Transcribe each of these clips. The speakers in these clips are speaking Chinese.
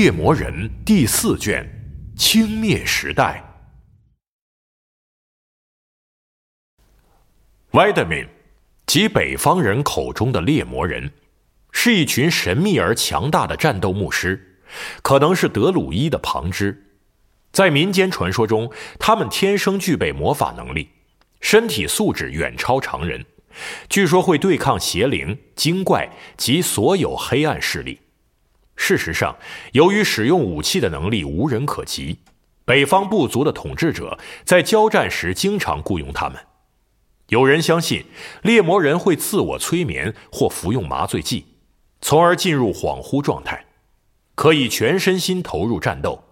猎魔人》第四卷，清灭时代。Vitamin，即北方人口中的猎魔人，是一群神秘而强大的战斗牧师，可能是德鲁伊的旁支。在民间传说中，他们天生具备魔法能力，身体素质远超常人，据说会对抗邪灵、精怪及所有黑暗势力。事实上，由于使用武器的能力无人可及，北方部族的统治者在交战时经常雇佣他们。有人相信，猎魔人会自我催眠或服用麻醉剂，从而进入恍惚状态，可以全身心投入战斗。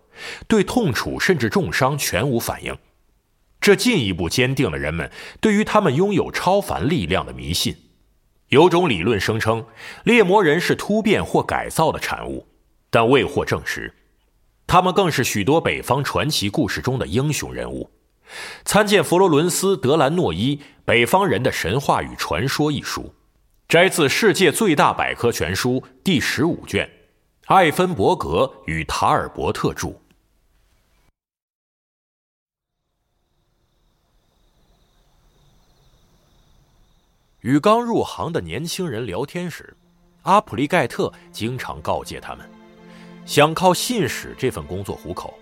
对痛楚甚至重伤全无反应，这进一步坚定了人们对于他们拥有超凡力量的迷信。有种理论声称，猎魔人是突变或改造的产物，但未获证实。他们更是许多北方传奇故事中的英雄人物。参见佛罗伦斯·德兰诺伊《北方人的神话与传说》一书，摘自《世界最大百科全书》第十五卷，艾芬伯格与塔尔伯特著。与刚入行的年轻人聊天时，阿普利盖特经常告诫他们：想靠信使这份工作糊口，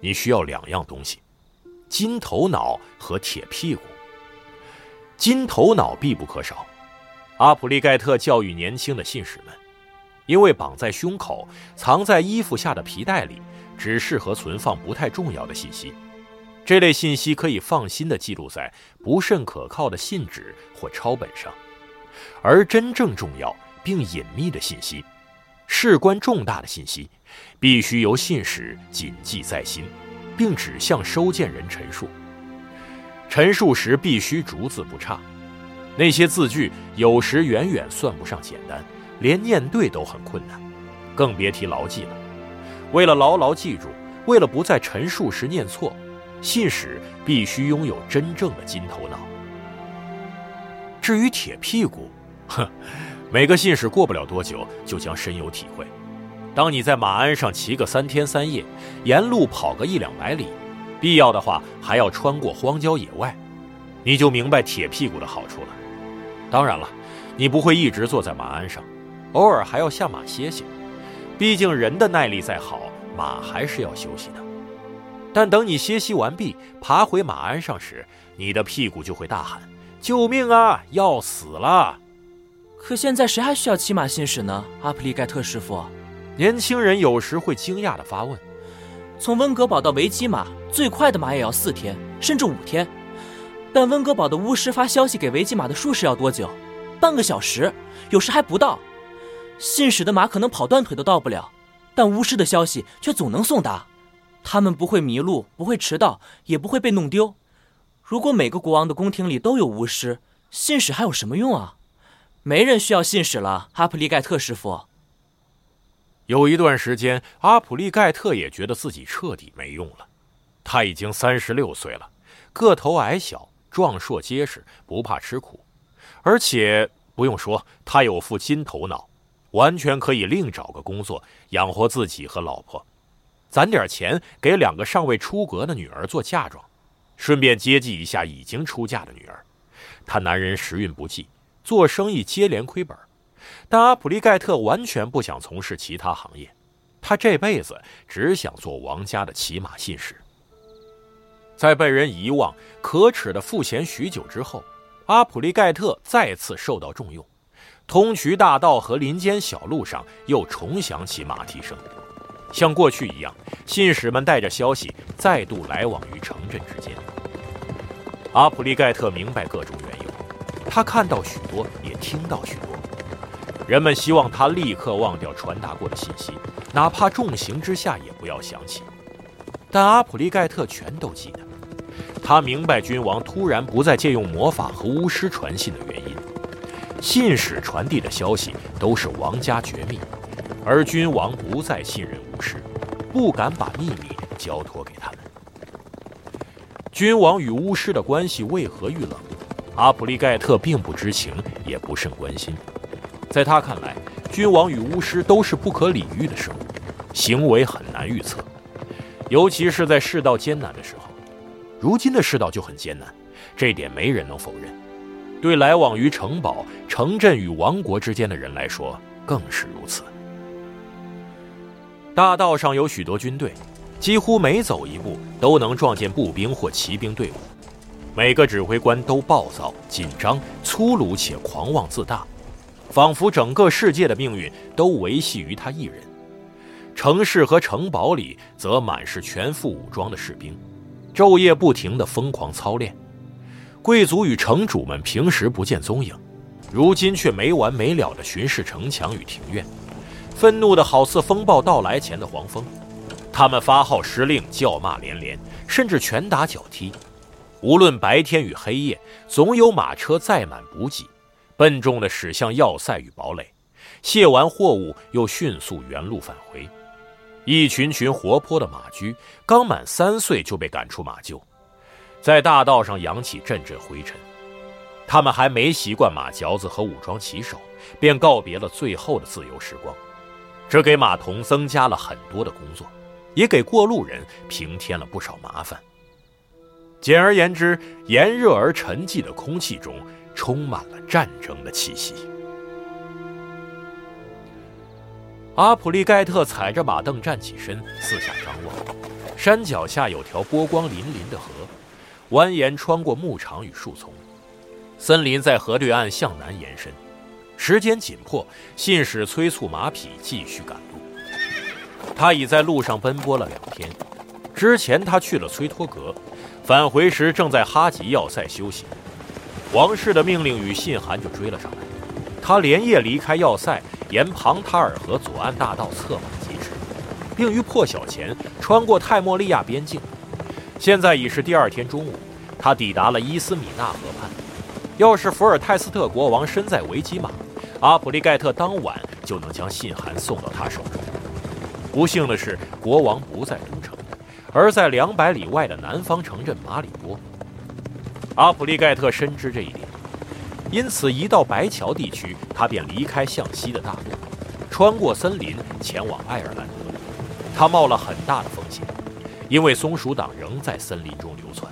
你需要两样东西——金头脑和铁屁股。金头脑必不可少。阿普利盖特教育年轻的信使们，因为绑在胸口、藏在衣服下的皮带里，只适合存放不太重要的信息。这类信息可以放心地记录在不甚可靠的信纸或抄本上，而真正重要并隐秘的信息，事关重大的信息，必须由信使谨记在心，并只向收件人陈述。陈述时必须逐字不差，那些字句有时远远算不上简单，连念对都很困难，更别提牢记了。为了牢牢记住，为了不在陈述时念错。信使必须拥有真正的金头脑。至于铁屁股，哼，每个信使过不了多久就将深有体会。当你在马鞍上骑个三天三夜，沿路跑个一两百里，必要的话还要穿过荒郊野外，你就明白铁屁股的好处了。当然了，你不会一直坐在马鞍上，偶尔还要下马歇歇。毕竟人的耐力再好，马还是要休息的。但等你歇息完毕，爬回马鞍上时，你的屁股就会大喊：“救命啊！要死了！”可现在谁还需要骑马信使呢？阿普利盖特师傅，年轻人有时会惊讶地发问：“从温格堡到维基马，最快的马也要四天，甚至五天。但温格堡的巫师发消息给维基马的术士要多久？半个小时，有时还不到。信使的马可能跑断腿都到不了，但巫师的消息却总能送达。”他们不会迷路，不会迟到，也不会被弄丢。如果每个国王的宫廷里都有巫师，信使还有什么用啊？没人需要信使了，阿普利盖特师傅。有一段时间，阿普利盖特也觉得自己彻底没用了。他已经三十六岁了，个头矮小，壮硕结实，不怕吃苦，而且不用说，他有副金头脑，完全可以另找个工作养活自己和老婆。攒点钱给两个尚未出阁的女儿做嫁妆，顺便接济一下已经出嫁的女儿。他男人时运不济，做生意接连亏本，但阿普利盖特完全不想从事其他行业，他这辈子只想做王家的骑马信使。在被人遗忘、可耻的赋闲许久之后，阿普利盖特再次受到重用，通衢大道和林间小路上又重响起马蹄声。像过去一样，信使们带着消息再度来往于城镇之间。阿普利盖特明白各种缘由，他看到许多，也听到许多。人们希望他立刻忘掉传达过的信息，哪怕重刑之下也不要想起。但阿普利盖特全都记得。他明白君王突然不再借用魔法和巫师传信的原因。信使传递的消息都是王家绝密。而君王不再信任巫师，不敢把秘密交托给他们。君王与巫师的关系为何遇冷？阿普利盖特并不知情，也不甚关心。在他看来，君王与巫师都是不可理喻的生物，行为很难预测，尤其是在世道艰难的时候。如今的世道就很艰难，这点没人能否认。对来往于城堡、城镇与王国之间的人来说，更是如此。大道上有许多军队，几乎每走一步都能撞见步兵或骑兵队伍。每个指挥官都暴躁、紧张、粗鲁且狂妄自大，仿佛整个世界的命运都维系于他一人。城市和城堡里则满是全副武装的士兵，昼夜不停地疯狂操练。贵族与城主们平时不见踪影，如今却没完没了地巡视城墙与庭院，愤怒的好似风暴到来前的黄蜂。他们发号施令，叫骂连连，甚至拳打脚踢。无论白天与黑夜，总有马车载满补给，笨重地驶向要塞与堡垒，卸完货物又迅速原路返回。一群群活泼的马驹，刚满三岁就被赶出马厩。在大道上扬起阵阵灰尘，他们还没习惯马嚼子和武装骑手，便告别了最后的自由时光。这给马童增加了很多的工作，也给过路人平添了不少麻烦。简而言之，炎热而沉寂的空气中充满了战争的气息。阿普利盖特踩着马凳站起身，四下张望，山脚下有条波光粼粼的河。蜿蜒穿过牧场与树丛，森林在河对岸向南延伸。时间紧迫，信使催促马匹继续赶路。他已在路上奔波了两天。之前他去了崔托格，返回时正在哈吉要塞休息。王室的命令与信函就追了上来。他连夜离开要塞，沿庞塔尔河左岸大道策马疾驰，并于破晓前穿过泰莫利亚边境。现在已是第二天中午。他抵达了伊斯米纳河畔。要是福尔泰斯特国王身在维吉马，阿普利盖特当晚就能将信函送到他手中。不幸的是，国王不在都城，而在两百里外的南方城镇马里波。阿普利盖特深知这一点，因此一到白桥地区，他便离开向西的大路，穿过森林前往爱尔兰。他冒了很大的风险，因为松鼠党仍在森林中流窜。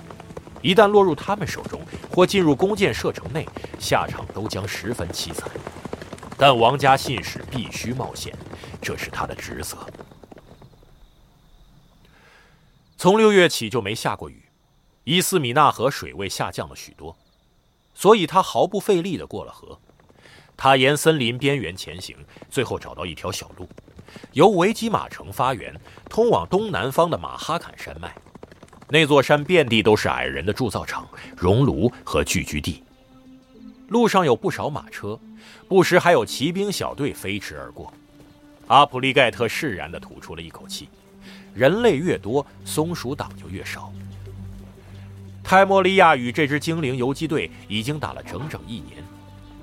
一旦落入他们手中，或进入弓箭射程内，下场都将十分凄惨。但王家信使必须冒险，这是他的职责。从六月起就没下过雨，伊斯米纳河水位下降了许多，所以他毫不费力地过了河。他沿森林边缘前行，最后找到一条小路，由维吉马城发源，通往东南方的马哈坎山脉。那座山遍地都是矮人的铸造厂、熔炉和聚居地。路上有不少马车，不时还有骑兵小队飞驰而过。阿普利盖特释然地吐出了一口气：人类越多，松鼠党就越少。泰莫利亚与这支精灵游击队已经打了整整一年。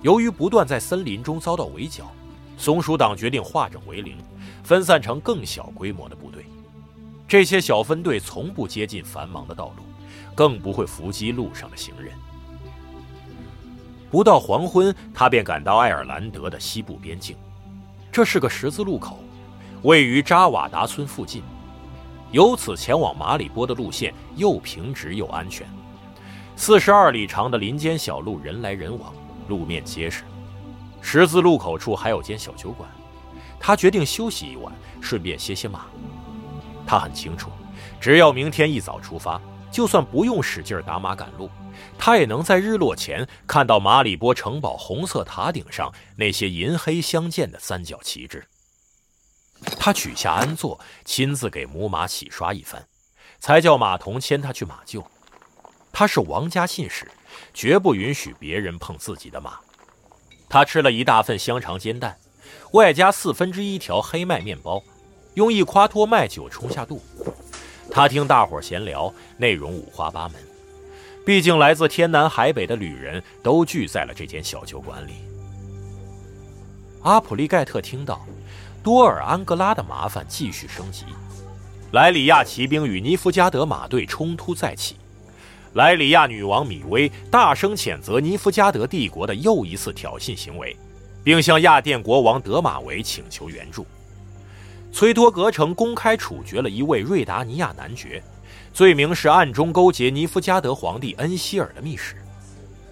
由于不断在森林中遭到围剿，松鼠党决定化整为零，分散成更小规模的部队。这些小分队从不接近繁忙的道路，更不会伏击路上的行人。不到黄昏，他便赶到爱尔兰德的西部边境，这是个十字路口，位于扎瓦达村附近。由此前往马里波的路线又平直又安全。四十二里长的林间小路，人来人往，路面结实。十字路口处还有间小酒馆，他决定休息一晚，顺便歇歇马。他很清楚，只要明天一早出发，就算不用使劲打马赶路，他也能在日落前看到马里波城堡红色塔顶上那些银黑相间的三角旗帜。他取下鞍座，亲自给母马洗刷一番，才叫马童牵他去马厩。他是王家信使，绝不允许别人碰自己的马。他吃了一大份香肠煎蛋，外加四分之一条黑麦面包。用一夸脱麦酒冲下肚，他听大伙闲聊，内容五花八门。毕竟来自天南海北的旅人都聚在了这间小酒馆里。阿普利盖特听到，多尔安格拉的麻烦继续升级，莱里亚骑兵与尼夫加德马队冲突再起，莱里亚女王米薇大声谴责尼夫加德帝国的又一次挑衅行为，并向亚甸国王德马维请求援助。崔托格城公开处决了一位瑞达尼亚男爵，罪名是暗中勾结尼夫加德皇帝恩希尔的密使。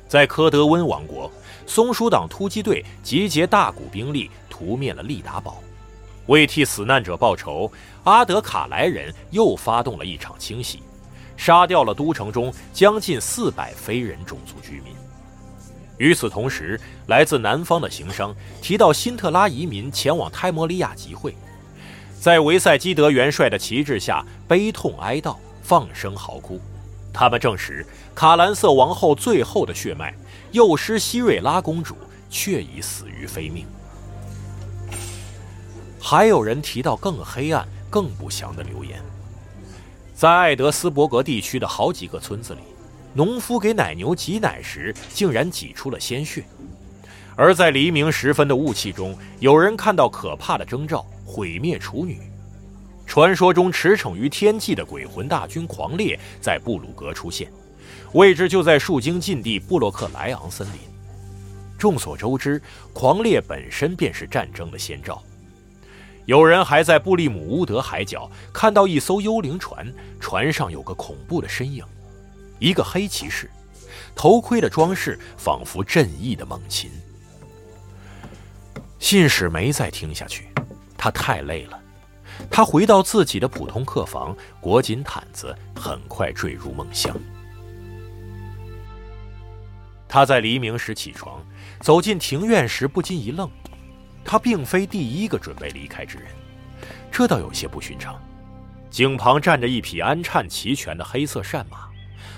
在科德温王国，松鼠党突击队集结大股兵力，屠灭了利达堡。为替死难者报仇，阿德卡莱人又发动了一场清洗，杀掉了都城中将近四百非人种族居民。与此同时，来自南方的行商提到辛特拉移民前往泰摩利亚集会，在维塞基德元帅的旗帜下悲痛哀悼，放声嚎哭。他们证实，卡兰瑟王后最后的血脉幼师希瑞拉公主却已死于非命。还有人提到更黑暗、更不祥的流言，在艾德斯伯格地区的好几个村子里。农夫给奶牛挤奶时，竟然挤出了鲜血；而在黎明时分的雾气中，有人看到可怕的征兆——毁灭处女。传说中驰骋于天际的鬼魂大军狂猎在布鲁格出现，位置就在树精禁地布洛克莱昂森林。众所周知，狂猎本身便是战争的先兆。有人还在布利姆乌德海角看到一艘幽灵船，船上有个恐怖的身影。一个黑骑士，头盔的装饰仿佛正义的猛禽。信使没再听下去，他太累了。他回到自己的普通客房，裹紧毯子，很快坠入梦乡。他在黎明时起床，走进庭院时不禁一愣。他并非第一个准备离开之人，这倒有些不寻常。井旁站着一匹安颤齐全的黑色善马。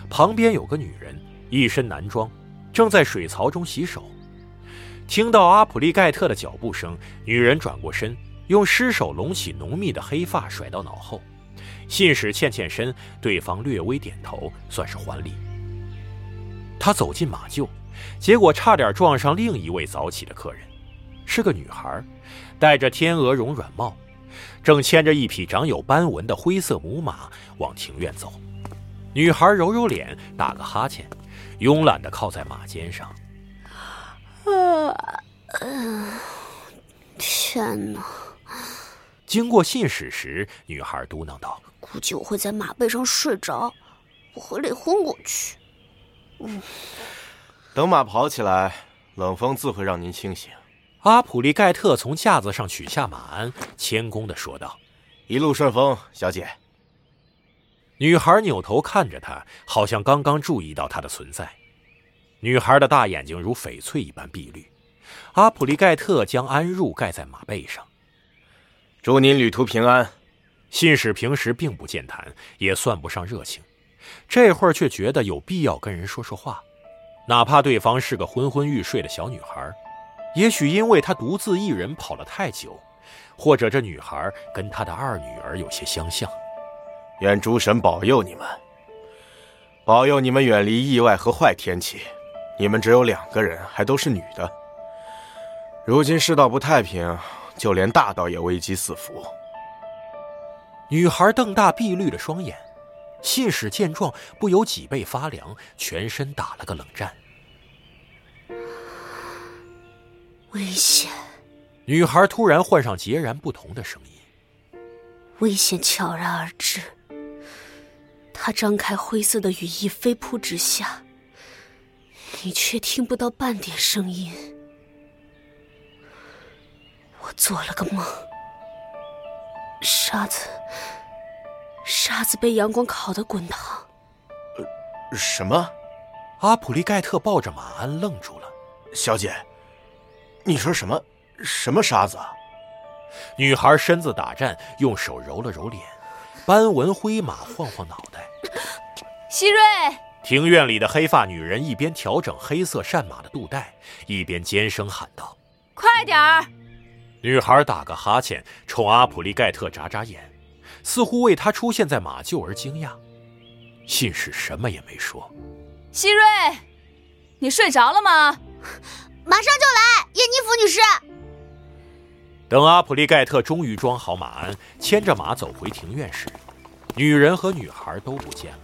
旁边有个女人，一身男装，正在水槽中洗手。听到阿普利盖特的脚步声，女人转过身，用尸手拢起浓密的黑发甩到脑后。信使欠欠身，对方略微点头，算是还礼。他走进马厩，结果差点撞上另一位早起的客人，是个女孩，戴着天鹅绒软帽，正牵着一匹长有斑纹的灰色母马往庭院走。女孩揉揉脸，打个哈欠，慵懒地靠在马肩上。啊，天哪！经过信使时，女孩嘟囔道：“估计我会在马背上睡着，我会累昏过去。”嗯，等马跑起来，冷风自会让您清醒。阿普利盖特从架子上取下马鞍，谦恭的说道：“一路顺风，小姐。”女孩扭头看着他，好像刚刚注意到他的存在。女孩的大眼睛如翡翠一般碧绿。阿普利盖特将鞍褥盖在马背上。祝您旅途平安。信使平时并不健谈，也算不上热情，这会儿却觉得有必要跟人说说话，哪怕对方是个昏昏欲睡的小女孩。也许因为他独自一人跑了太久，或者这女孩跟他的二女儿有些相像。愿诸神保佑你们，保佑你们远离意外和坏天气。你们只有两个人，还都是女的。如今世道不太平，就连大道也危机四伏。女孩瞪大碧绿的双眼，信使见状不由脊背发凉，全身打了个冷战。危险！女孩突然换上截然不同的声音。危险悄然而至。他张开灰色的羽翼飞扑直下，你却听不到半点声音。我做了个梦，沙子，沙子被阳光烤得滚烫。呃，什么？阿普利盖特抱着马鞍愣住了。小姐，你说什么？什么沙子？女孩身子打颤，用手揉了揉脸。斑纹灰马晃晃脑袋，希瑞。庭院里的黑发女人一边调整黑色善马的肚带，一边尖声喊道：“快点儿！”女孩打个哈欠，冲阿普利盖特眨眨眼，似乎为他出现在马厩而惊讶。信使什么也没说。希瑞，你睡着了吗？马上就来，叶妮弗女士。等阿普利盖特终于装好马鞍，牵着马走回庭院时，女人和女孩都不见了。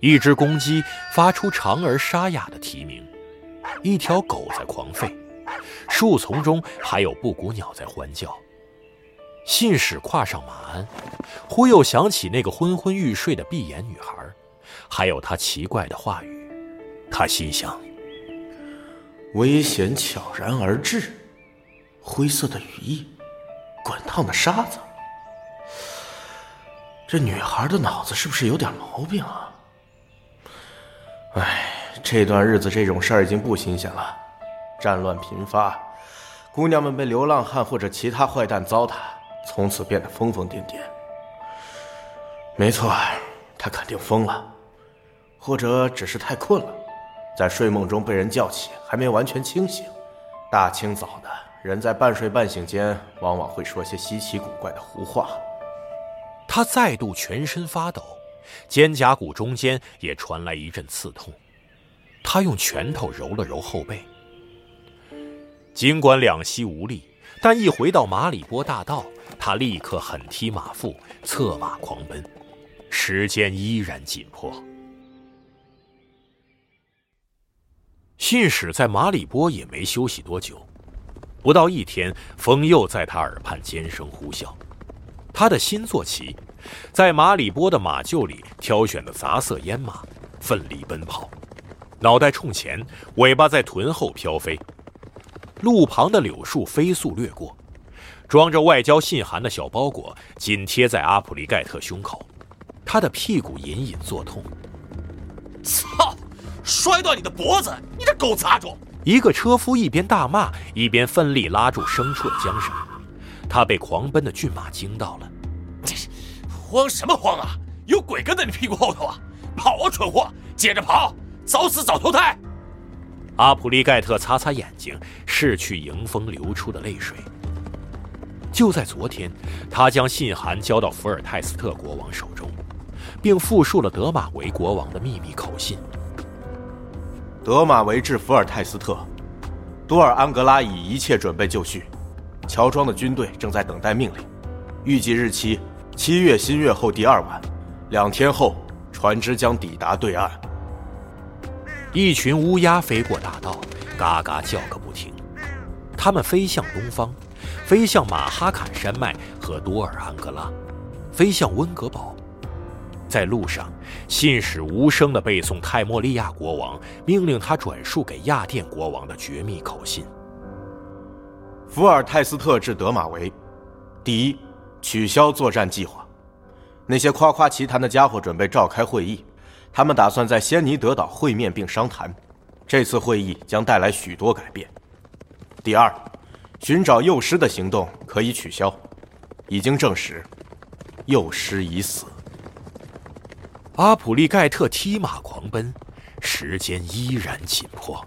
一只公鸡发出长而沙哑的啼鸣，一条狗在狂吠，树丛中还有布谷鸟在欢叫。信使跨上马鞍，忽又想起那个昏昏欲睡的闭眼女孩，还有她奇怪的话语。他心想：危险悄然而至，灰色的羽翼，滚烫的沙子。这女孩的脑子是不是有点毛病啊？哎，这段日子这种事儿已经不新鲜了，战乱频发，姑娘们被流浪汉或者其他坏蛋糟蹋，从此变得疯疯癫癫。没错，他肯定疯了，或者只是太困了，在睡梦中被人叫起，还没完全清醒。大清早的，人在半睡半醒间，往往会说些稀奇古怪的胡话。他再度全身发抖，肩胛骨中间也传来一阵刺痛。他用拳头揉了揉后背。尽管两膝无力，但一回到马里波大道，他立刻狠踢马腹，策马狂奔。时间依然紧迫。信使在马里波也没休息多久，不到一天，风又在他耳畔尖声呼啸。他的新坐骑，在马里波的马厩里挑选的杂色烟马，奋力奔跑，脑袋冲前，尾巴在臀后飘飞。路旁的柳树飞速掠过，装着外交信函的小包裹紧贴在阿普利盖特胸口，他的屁股隐隐作痛。操！摔断你的脖子！你这狗杂种！一个车夫一边大骂，一边奋力拉住牲畜的缰绳。他被狂奔的骏马惊到了，这是慌什么慌啊？有鬼跟在你屁股后头啊！跑啊，蠢货！接着跑，早死早投胎！阿普利盖特擦擦眼睛，拭去迎风流出的泪水。就在昨天，他将信函交到福尔泰斯特国王手中，并复述了德马维国王的秘密口信。德马维至福尔泰斯特，多尔安格拉已一切准备就绪。乔装的军队正在等待命令，预计日期七月新月后第二晚，两天后船只将抵达对岸。一群乌鸦飞过大道，嘎嘎叫个不停。它们飞向东方，飞向马哈坎山脉和多尔安格拉，飞向温格堡。在路上，信使无声地背诵泰莫利亚国王命令他转述给亚甸国王的绝密口信。福尔泰斯特至德马维，第一，取消作战计划。那些夸夸其谈的家伙准备召开会议，他们打算在仙尼德岛会面并商谈。这次会议将带来许多改变。第二，寻找幼师的行动可以取消，已经证实，幼师已死。阿普利盖特踢马狂奔，时间依然紧迫。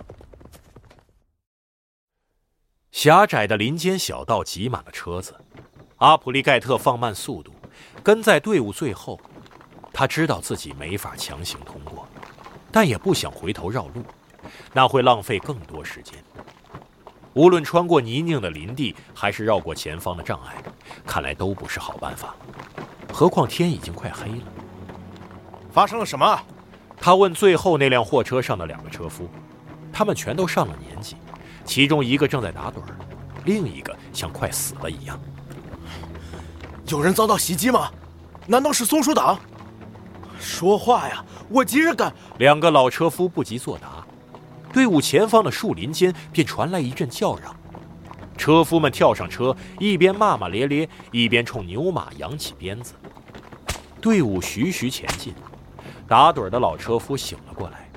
狭窄的林间小道挤满了车子，阿普利盖特放慢速度，跟在队伍最后。他知道自己没法强行通过，但也不想回头绕路，那会浪费更多时间。无论穿过泥泞的林地，还是绕过前方的障碍，看来都不是好办法。何况天已经快黑了。发生了什么？他问最后那辆货车上的两个车夫，他们全都上了年纪。其中一个正在打盹儿，另一个像快死了一样。有人遭到袭击吗？难道是松鼠党？说话呀！我急着赶。两个老车夫不及作答，队伍前方的树林间便传来一阵叫嚷。车夫们跳上车，一边骂骂咧咧，一边冲牛马扬起鞭子。队伍徐徐前进，打盹的老车夫醒了过来，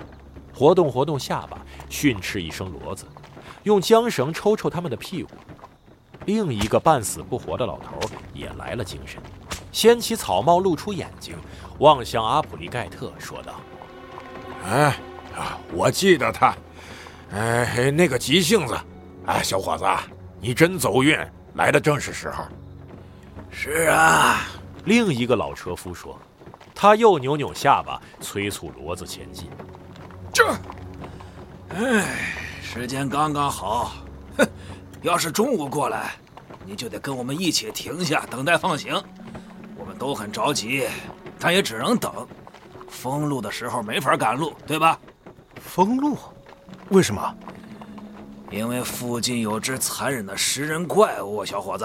活动活动下巴，训斥一声骡子。用缰绳抽抽他们的屁股，另一个半死不活的老头也来了精神，掀起草帽，露出眼睛，望向阿普利盖特，说道：“哎，啊，我记得他，哎，那个急性子，哎，小伙子，你真走运，来的正是时候。”是啊，另一个老车夫说，他又扭扭下巴，催促骡子前进。这，哎。时间刚刚好，哼！要是中午过来，你就得跟我们一起停下等待放行。我们都很着急，但也只能等。封路的时候没法赶路，对吧？封路？为什么？因为附近有只残忍的食人怪物，小伙子。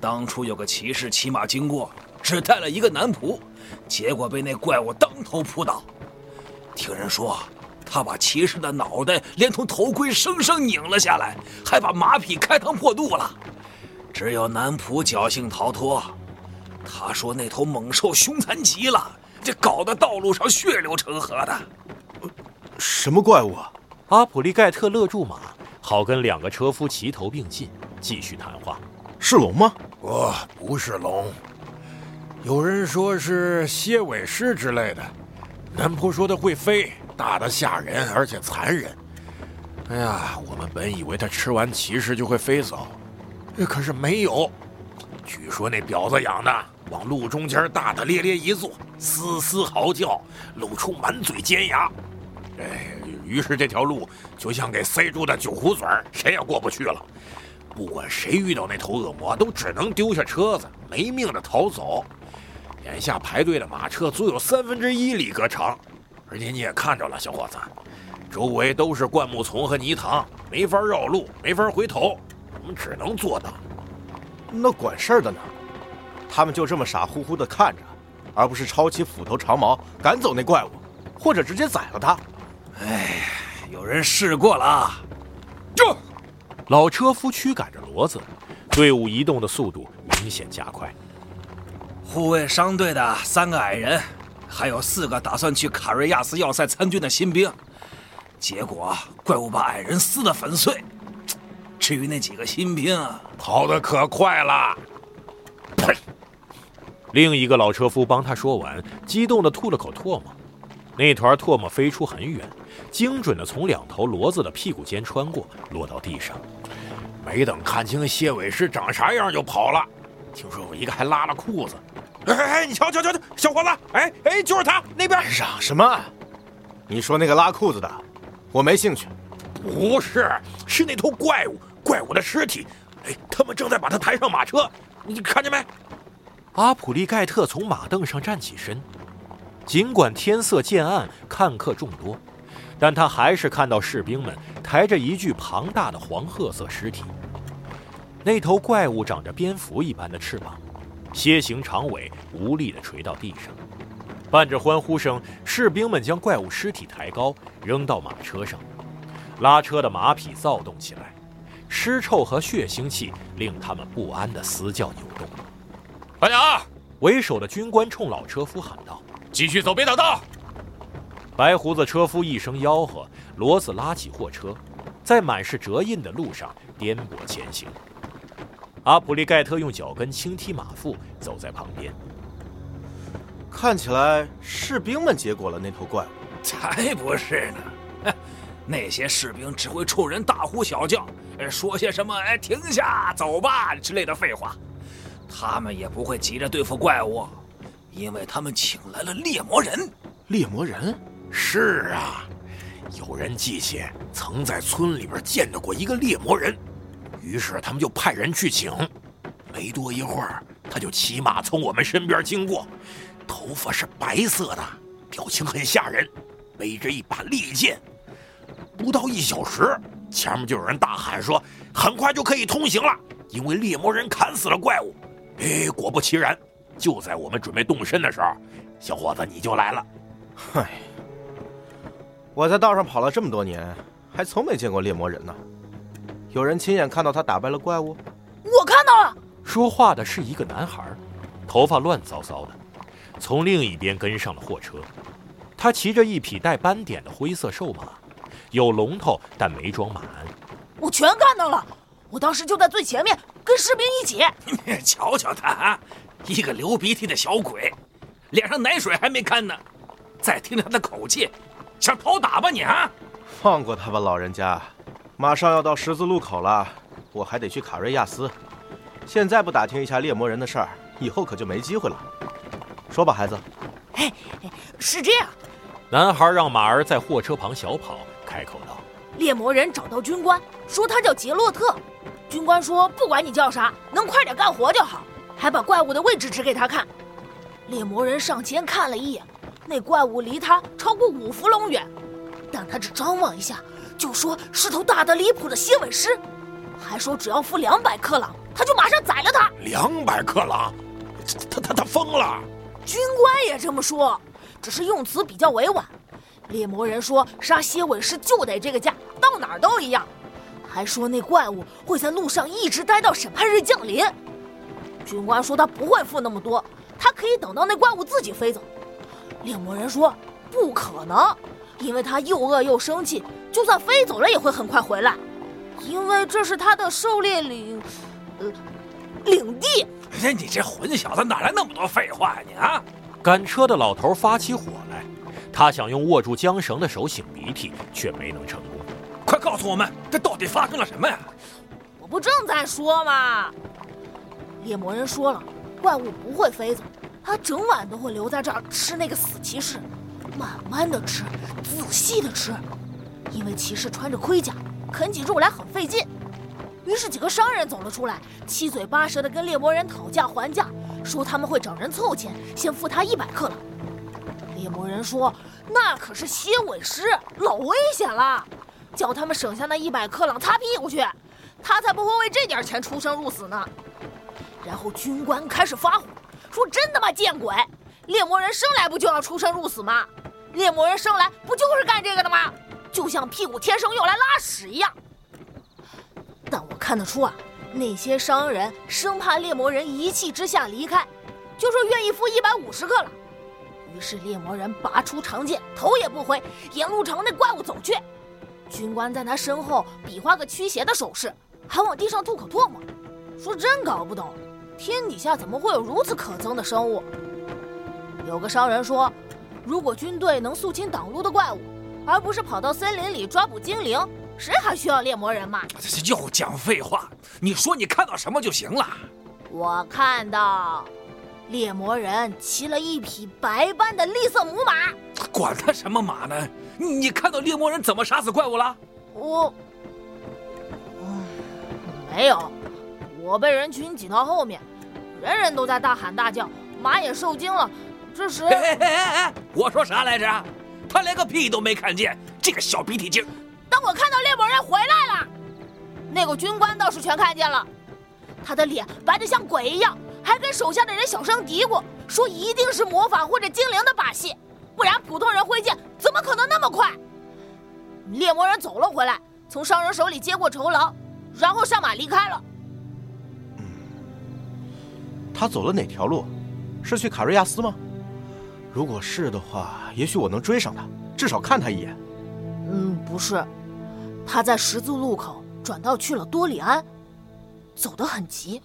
当初有个骑士骑马经过，只带了一个男仆，结果被那怪物当头扑倒。听人说，他把骑士的脑袋连同头盔生生拧了下来，还把马匹开膛破肚了。只有男仆侥幸逃脱。他说那头猛兽凶残极了，这搞得道路上血流成河的。什么怪物啊？阿普利盖特勒住马，好跟两个车夫齐头并进，继续谈话。是龙吗？不，不是龙。有人说是蝎尾狮之类的。南坡说它会飞，大的吓人，而且残忍。哎呀，我们本以为它吃完骑士就会飞走，可是没有。据说那婊子养的往路中间大大咧咧一坐，嘶嘶嚎叫，露出满嘴尖牙。哎，于是这条路就像给塞住的酒壶嘴儿谁也过不去了。不管谁遇到那头恶魔，都只能丢下车子，没命的逃走。眼下排队的马车足有三分之一里格长，而且你也看着了，小伙子，周围都是灌木丛和泥塘，没法绕路，没法回头，我们只能坐等。那管事儿的呢？他们就这么傻乎乎的看着，而不是抄起斧头长矛赶走那怪物，或者直接宰了他。哎，有人试过了。就。老车夫驱赶着骡子，队伍移动的速度明显加快。护卫商队的三个矮人，还有四个打算去卡瑞亚斯要塞参军的新兵，结果怪物把矮人撕得粉碎。至于那几个新兵，跑得可快了。呸！另一个老车夫帮他说完，激动地吐了口唾沫。那团唾沫飞出很远。精准地从两头骡子的屁股间穿过，落到地上。没等看清蝎尾狮长啥样，就跑了。听说有一个还拉了裤子。哎哎，你瞧瞧瞧瞧，小伙子，哎哎，就是他那边。嚷什么？你说那个拉裤子的，我没兴趣。不是，是那头怪物，怪物的尸体。哎，他们正在把他抬上马车，你看见没？阿普利盖特从马凳上站起身，尽管天色渐暗，看客众多。但他还是看到士兵们抬着一具庞大的黄褐色尸体。那头怪物长着蝙蝠一般的翅膀，楔形长尾无力地垂到地上。伴着欢呼声，士兵们将怪物尸体抬高，扔到马车上。拉车的马匹躁动起来，尸臭和血腥气令他们不安的嘶叫扭动。班长，为首的军官冲老车夫喊道：“继续走，别挡道。”白胡子车夫一声吆喝，骡子拉起货车，在满是折印的路上颠簸前行。阿普利盖特用脚跟轻踢马腹，走在旁边。看起来士兵们结果了那头怪物，才不是呢！那些士兵只会冲人大呼小叫，说些什么“哎，停下，走吧”之类的废话。他们也不会急着对付怪物，因为他们请来了猎魔人。猎魔人。是啊，有人记起曾在村里边见到过一个猎魔人，于是他们就派人去请。没多一会儿，他就骑马从我们身边经过，头发是白色的，表情很吓人，背着一把利剑。不到一小时，前面就有人大喊说：“很快就可以通行了，因为猎魔人砍死了怪物。”哎，果不其然，就在我们准备动身的时候，小伙子你就来了。嗨。我在道上跑了这么多年，还从没见过猎魔人呢。有人亲眼看到他打败了怪物？我看到了。说话的是一个男孩，头发乱糟糟的，从另一边跟上了货车。他骑着一匹带斑点的灰色瘦马，有龙头但没装满。我全看到了，我当时就在最前面，跟士兵一起。瞧瞧他，一个流鼻涕的小鬼，脸上奶水还没干呢。再听听他的口气。想讨打吧你啊！放过他吧，老人家，马上要到十字路口了，我还得去卡瑞亚斯。现在不打听一下猎魔人的事儿，以后可就没机会了。说吧，孩子。哎，是这样。男孩让马儿在货车旁小跑，开口道：“猎魔人找到军官，说他叫杰洛特。军官说，不管你叫啥，能快点干活就好，还把怪物的位置指给他看。猎魔人上前看了一眼。”那怪物离他超过五伏龙远，但他只张望一下，就说是头大的离谱的蝎尾狮。还说只要付两百克朗，他就马上宰了他。两百克朗，他他他疯了。军官也这么说，只是用词比较委婉。猎魔人说杀蝎尾狮就得这个价，到哪儿都一样。还说那怪物会在路上一直待到审判日降临。军官说他不会付那么多，他可以等到那怪物自己飞走。猎魔人说不可能，因为他又饿又生气，就算飞走了也会很快回来，因为这是他的狩猎领，呃，领地。哎，你这混小子哪来那么多废话呀你啊！赶车的老头发起火来，他想用握住缰绳的手擤鼻涕，却没能成功。快告诉我们，这到底发生了什么呀？我不正在说吗？猎魔人说了，怪物不会飞走，他整晚都会留在这儿吃那个死骑士，慢慢的吃，仔细的吃，因为骑士穿着盔甲，啃起肉来很费劲。于是几个商人走了出来，七嘴八舌的跟猎魔人讨价还价，说他们会找人凑钱，先付他一百克朗。猎魔人说，那可是蝎尾狮，老危险了。叫他们省下那一百克朗擦屁股去，他才不会为这点钱出生入死呢。然后军官开始发火，说：“真他妈见鬼！猎魔人生来不就要出生入死吗？猎魔人生来不就是干这个的吗？就像屁股天生用来拉屎一样。”但我看得出啊，那些商人生怕猎魔人一气之下离开，就说愿意付一百五十克朗。于是猎魔人拔出长剑，头也不回，沿路朝那怪物走去。军官在他身后比划个驱邪的手势，还往地上吐口唾沫，说：“真搞不懂，天底下怎么会有如此可憎的生物？”有个商人说：“如果军队能肃清挡路的怪物，而不是跑到森林里抓捕精灵，谁还需要猎魔人嘛？”又讲废话，你说你看到什么就行了。我看到，猎魔人骑了一匹白斑的栗色母马。管他什么马呢？你看到猎魔人怎么杀死怪物了？我，没有，我被人群挤到后面，人人都在大喊大叫，马也受惊了。这时，哎哎哎哎，我说啥来着？他连个屁都没看见，这个小鼻涕精。当我看到猎魔人回来了，那个军官倒是全看见了，他的脸白得像鬼一样，还跟手下的人小声嘀咕，说一定是魔法或者精灵的把戏。不然普通人挥剑怎么可能那么快？猎魔人走了回来，从商人手里接过酬劳，然后上马离开了。嗯，他走了哪条路？是去卡瑞亚斯吗？如果是的话，也许我能追上他，至少看他一眼。嗯，不是，他在十字路口转道去了多里安，走得很急。